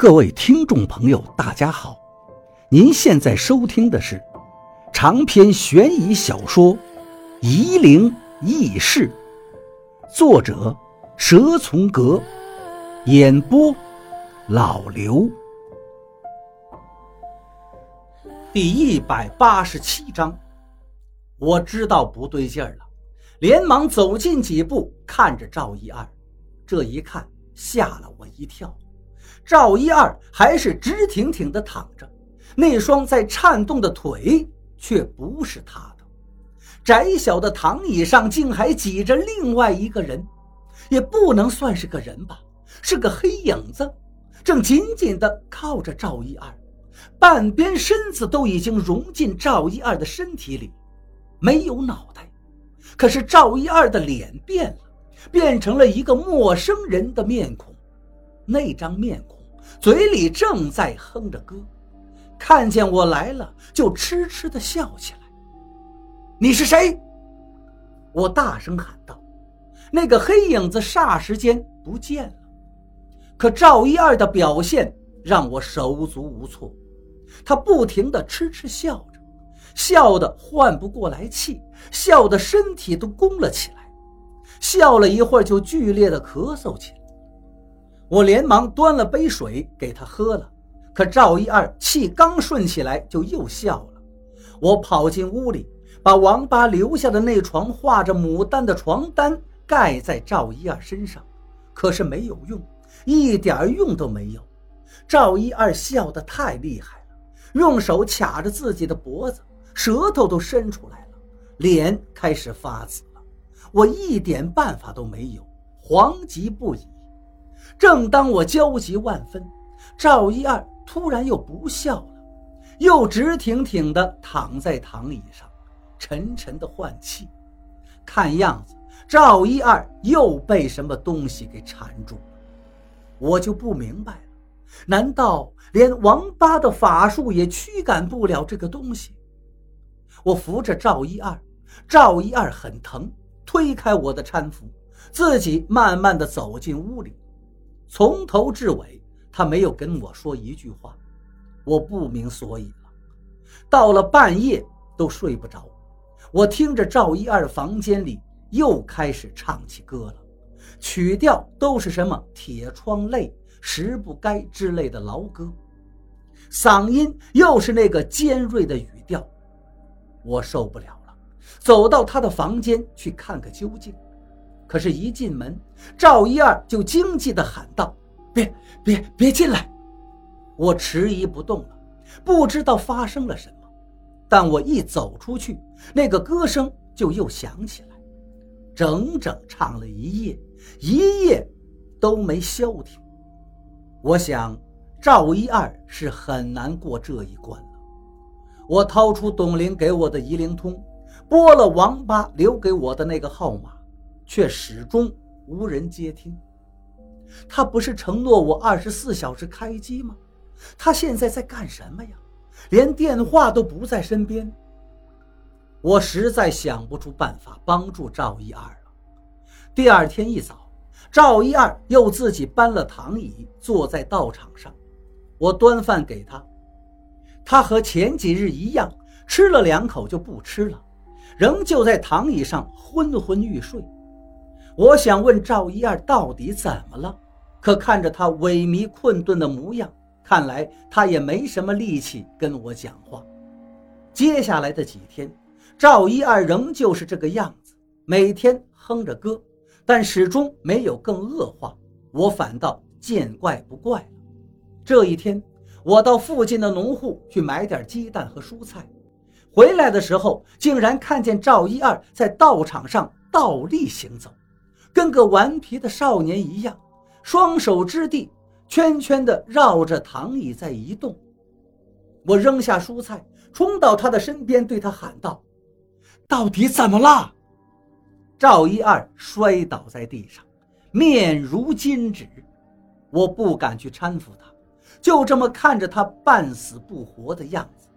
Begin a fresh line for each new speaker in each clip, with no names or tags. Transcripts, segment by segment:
各位听众朋友，大家好！您现在收听的是长篇悬疑小说《夷陵轶事》，作者蛇从阁，演播老刘。第一百八十七章，我知道不对劲儿了，连忙走近几步，看着赵一二，这一看吓了我一跳。赵一二还是直挺挺地躺着，那双在颤动的腿却不是他的。窄小的躺椅上竟还挤着另外一个人，也不能算是个人吧，是个黑影子，正紧紧地靠着赵一二，半边身子都已经融进赵一二的身体里，没有脑袋。可是赵一二的脸变了，变成了一个陌生人的面孔。那张面孔，嘴里正在哼着歌，看见我来了，就痴痴的笑起来。你是谁？我大声喊道。那个黑影子霎时间不见了。可赵一二的表现让我手足无措，他不停的痴痴笑着，笑得换不过来气，笑得身体都弓了起来，笑了一会儿就剧烈的咳嗽起来。我连忙端了杯水给他喝了，可赵一二气刚顺起来就又笑了。我跑进屋里，把王八留下的那床画着牡丹的床单盖在赵一二身上，可是没有用，一点用都没有。赵一二笑得太厉害了，用手卡着自己的脖子，舌头都伸出来了，脸开始发紫了。我一点办法都没有，惶急不已。正当我焦急万分，赵一二突然又不笑了，又直挺挺地躺在躺椅上，沉沉地换气。看样子赵一二又被什么东西给缠住了。我就不明白了，难道连王八的法术也驱赶不了这个东西？我扶着赵一二，赵一二很疼，推开我的搀扶，自己慢慢地走进屋里。从头至尾，他没有跟我说一句话，我不明所以了。到了半夜都睡不着，我听着赵一二房间里又开始唱起歌了，曲调都是什么“铁窗泪”“时不该”之类的牢歌，嗓音又是那个尖锐的语调，我受不了了，走到他的房间去看个究竟。可是，一进门，赵一二就惊悸地喊道：“别别别进来！”我迟疑不动了，不知道发生了什么。但我一走出去，那个歌声就又响起来，整整唱了一夜，一夜都没消停。我想，赵一二是很难过这一关了。我掏出董玲给我的一灵通，拨了王八留给我的那个号码。却始终无人接听。他不是承诺我二十四小时开机吗？他现在在干什么呀？连电话都不在身边。我实在想不出办法帮助赵一二了。第二天一早，赵一二又自己搬了躺椅，坐在道场上。我端饭给他，他和前几日一样，吃了两口就不吃了，仍旧在躺椅上昏昏欲睡。我想问赵一二到底怎么了，可看着他萎靡困顿的模样，看来他也没什么力气跟我讲话。接下来的几天，赵一二仍旧是这个样子，每天哼着歌，但始终没有更恶化。我反倒见怪不怪了。这一天，我到附近的农户去买点鸡蛋和蔬菜，回来的时候竟然看见赵一二在道场上倒立行走。跟个顽皮的少年一样，双手支地，圈圈地绕着躺椅在移动。我扔下蔬菜，冲到他的身边，对他喊道：“到底怎么了？”赵一二摔倒在地上，面如金纸。我不敢去搀扶他，就这么看着他半死不活的样子，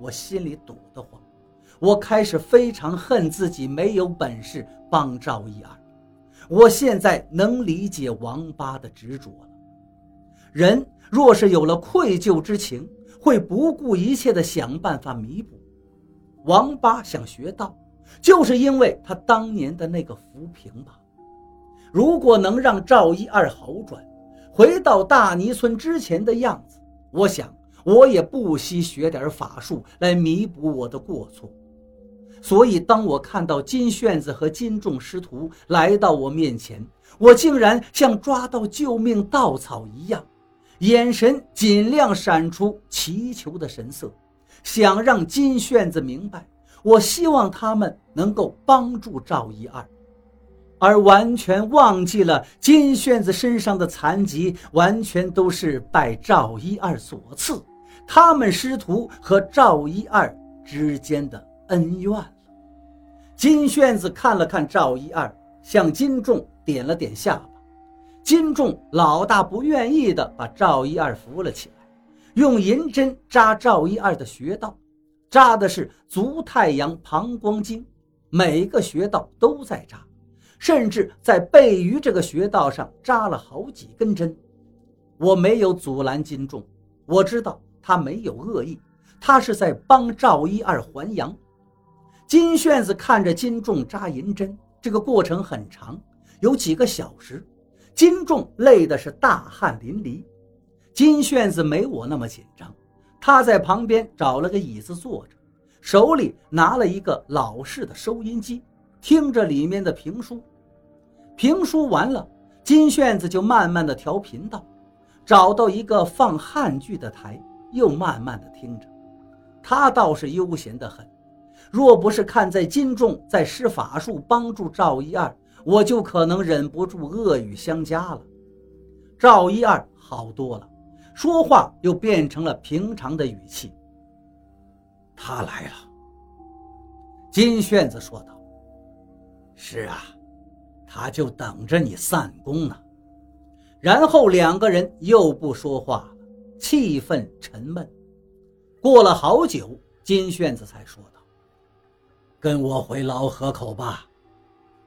我心里堵得慌。我开始非常恨自己没有本事帮赵一二。我现在能理解王八的执着了。人若是有了愧疚之情，会不顾一切的想办法弥补。王八想学道，就是因为他当年的那个浮萍吧。如果能让赵一二好转，回到大泥村之前的样子，我想我也不惜学点法术来弥补我的过错。所以，当我看到金炫子和金仲师徒来到我面前，我竟然像抓到救命稻草一样，眼神尽量闪出祈求的神色，想让金炫子明白，我希望他们能够帮助赵一二。而完全忘记了金炫子身上的残疾，完全都是拜赵一二所赐。他们师徒和赵一二之间的恩怨了。金炫子看了看赵一二，向金仲点了点下巴。金仲老大不愿意的把赵一二扶了起来，用银针扎赵一二的穴道，扎的是足太阳膀胱经，每个穴道都在扎。甚至在背鱼这个穴道上扎了好几根针，我没有阻拦金仲，我知道他没有恶意，他是在帮赵一二还阳。金炫子看着金仲扎银针，这个过程很长，有几个小时，金仲累的是大汗淋漓。金炫子没我那么紧张，他在旁边找了个椅子坐着，手里拿了一个老式的收音机。听着里面的评书，评书完了，金炫子就慢慢的调频道，找到一个放汉剧的台，又慢慢的听着。他倒是悠闲的很，若不是看在金仲在施法术帮助赵一二，我就可能忍不住恶语相加了。赵一二好多了，说话又变成了平常的语气。他来了，金炫子说道。是啊，他就等着你散功呢。然后两个人又不说话了，气氛沉闷。过了好久，金炫子才说道：“跟我回老河口吧。”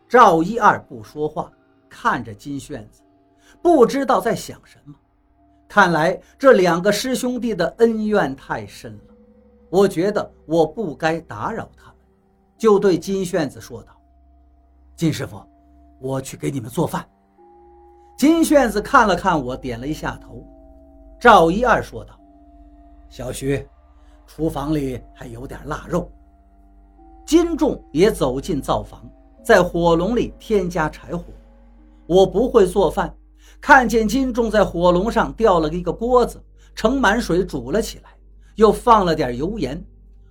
赵一二不说话，看着金炫子，不知道在想什么。看来这两个师兄弟的恩怨太深了，我觉得我不该打扰他们，就对金炫子说道。金师傅，我去给你们做饭。金炫子看了看我，点了一下头。赵一二说道：“小徐，厨房里还有点腊肉。”金仲也走进灶房，在火笼里添加柴火。我不会做饭，看见金仲在火笼上吊了一个锅子，盛满水煮了起来，又放了点油盐，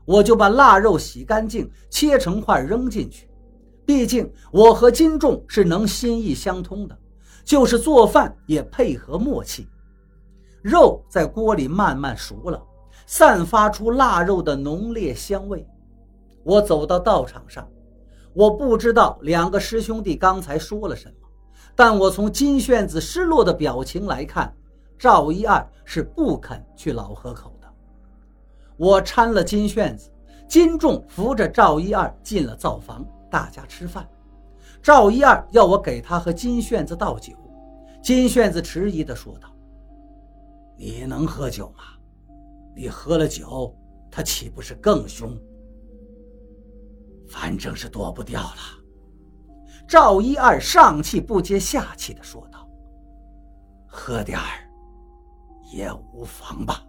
我就把腊肉洗干净，切成块扔进去。毕竟我和金仲是能心意相通的，就是做饭也配合默契。肉在锅里慢慢熟了，散发出腊肉的浓烈香味。我走到道场上，我不知道两个师兄弟刚才说了什么，但我从金炫子失落的表情来看，赵一二是不肯去老河口的。我搀了金炫子，金仲扶着赵一二进了灶房。大家吃饭，赵一二要我给他和金炫子倒酒。金炫子迟疑地说道：“你能喝酒吗？你喝了酒，他岂不是更凶？反正是躲不掉了。”赵一二上气不接下气的说道：“喝点儿也无妨吧。”